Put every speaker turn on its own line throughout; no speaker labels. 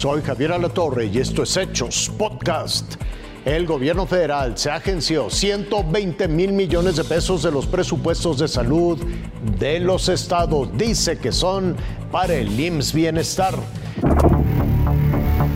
Soy Javier Alatorre y esto es Hechos Podcast. El gobierno federal se agenció 120 mil millones de pesos de los presupuestos de salud de los estados. Dice que son para el IMSS Bienestar.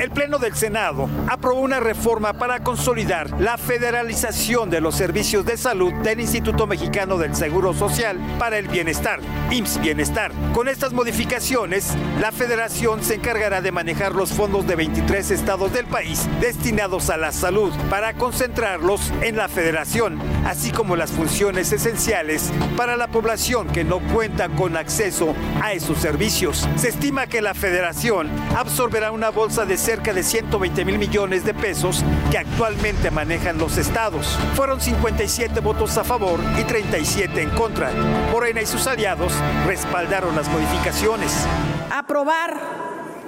El Pleno del Senado aprobó una reforma para consolidar la federalización de los servicios de salud del Instituto Mexicano del Seguro Social para el Bienestar, IMSS Bienestar. Con estas modificaciones, la federación se encargará de manejar los fondos de 23 estados del país destinados a la salud para concentrarlos en la federación, así como las funciones esenciales para la población que no cuenta con acceso a esos servicios. Se estima que la federación absorberá una bolsa de cerca de 120 mil millones de pesos que actualmente manejan los estados. Fueron 57 votos a favor y 37 en contra. Morena y sus aliados respaldaron las modificaciones.
Aprobar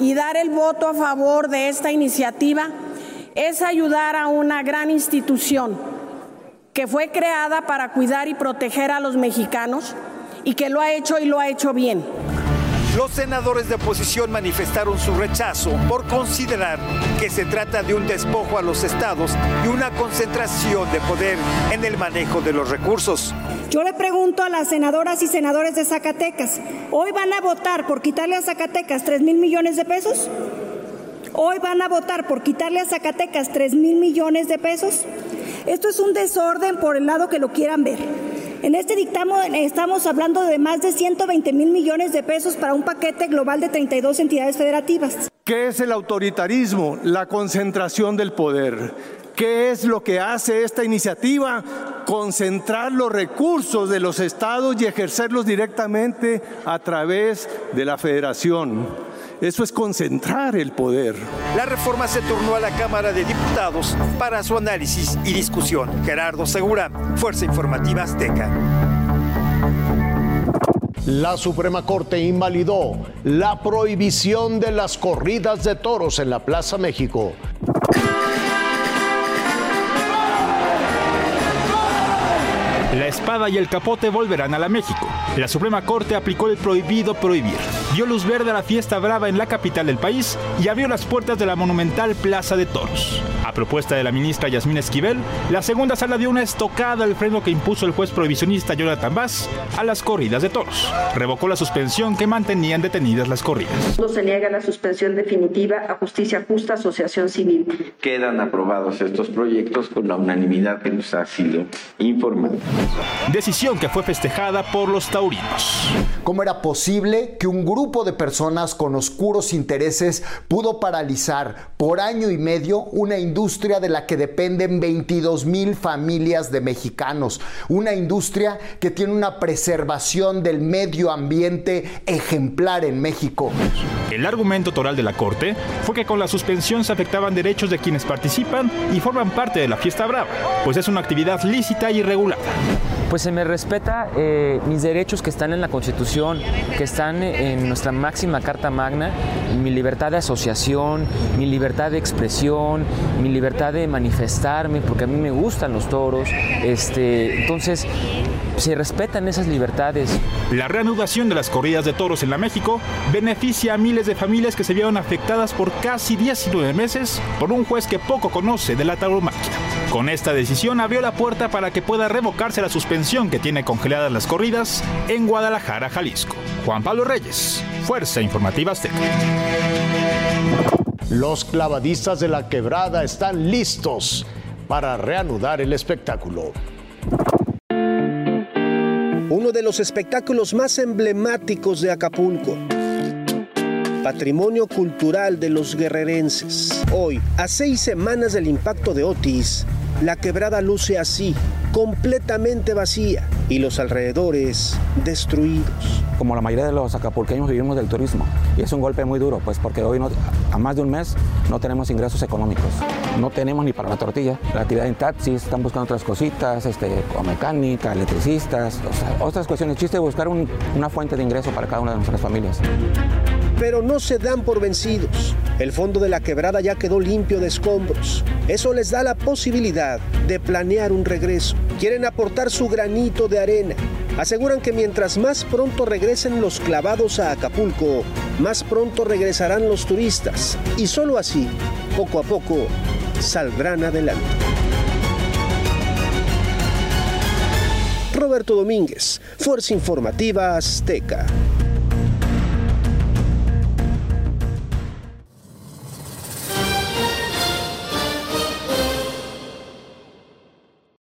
y dar el voto a favor de esta iniciativa es ayudar a una gran institución que fue creada para cuidar y proteger a los mexicanos y que lo ha hecho y lo ha hecho bien.
Los senadores de oposición manifestaron su rechazo por considerar que se trata de un despojo a los estados y una concentración de poder en el manejo de los recursos.
Yo le pregunto a las senadoras y senadores de Zacatecas, ¿hoy van a votar por quitarle a Zacatecas 3 mil millones de pesos? ¿Hoy van a votar por quitarle a Zacatecas 3 mil millones de pesos? Esto es un desorden por el lado que lo quieran ver. En este dictamen estamos hablando de más de 120 mil millones de pesos para un paquete global de 32 entidades federativas.
¿Qué es el autoritarismo? La concentración del poder. ¿Qué es lo que hace esta iniciativa? Concentrar los recursos de los estados y ejercerlos directamente a través de la federación. Eso es concentrar el poder.
La reforma se turnó a la Cámara de Diputados para su análisis y discusión. Gerardo Segura, Fuerza Informativa Azteca.
La Suprema Corte invalidó la prohibición de las corridas de toros en la Plaza México.
La espada y el capote volverán a la México. La Suprema Corte aplicó el prohibido prohibir. Dio luz verde a la fiesta brava en la capital del país y abrió las puertas de la monumental Plaza de Toros. A propuesta de la ministra Yasmín Esquivel, la segunda sala dio una estocada al freno que impuso el juez prohibicionista Jonathan Bass a las corridas de toros. Revocó la suspensión que mantenían detenidas las corridas.
No se niega la suspensión definitiva a Justicia Justa Asociación Civil.
Quedan aprobados estos proyectos con la unanimidad que nos ha sido informada.
Decisión que fue festejada por los taurinos.
¿Cómo era posible que un grupo de personas con oscuros intereses pudo paralizar por año y medio una industria de la que dependen 22 mil familias de mexicanos? Una industria que tiene una preservación del medio ambiente ejemplar en México.
El argumento toral de la Corte fue que con la suspensión se afectaban derechos de quienes participan y forman parte de la fiesta brava, pues es una actividad lícita y regulada
pues se me respeta eh, mis derechos que están en la Constitución, que están en nuestra máxima Carta Magna, mi libertad de asociación, mi libertad de expresión, mi libertad de manifestarme, porque a mí me gustan los toros. Este, entonces, se respetan esas libertades.
La reanudación de las corridas de toros en la México beneficia a miles de familias que se vieron afectadas por casi 19 meses por un juez que poco conoce de la tauromaquia. Con esta decisión abrió la puerta para que pueda revocarse la suspensión que tiene congeladas las corridas en Guadalajara, Jalisco. Juan Pablo Reyes, Fuerza Informativa Azteca.
Los clavadistas de la quebrada están listos para reanudar el espectáculo.
Uno de los espectáculos más emblemáticos de Acapulco. Patrimonio cultural de los guerrerenses. Hoy, a seis semanas del impacto de Otis, la quebrada luce así, completamente vacía y los alrededores destruidos.
Como la mayoría de los acapulqueños vivimos del turismo y es un golpe muy duro, pues porque hoy a más de un mes no tenemos ingresos económicos. No tenemos ni para la tortilla. La actividad en taxis, están buscando otras cositas, este, mecánica, electricistas, otras cuestiones. chiste buscar una fuente de ingreso para cada una de nuestras familias
pero no se dan por vencidos. El fondo de la quebrada ya quedó limpio de escombros. Eso les da la posibilidad de planear un regreso. Quieren aportar su granito de arena. Aseguran que mientras más pronto regresen los clavados a Acapulco, más pronto regresarán los turistas y solo así, poco a poco, saldrán adelante. Roberto Domínguez, Fuerza Informativa Azteca.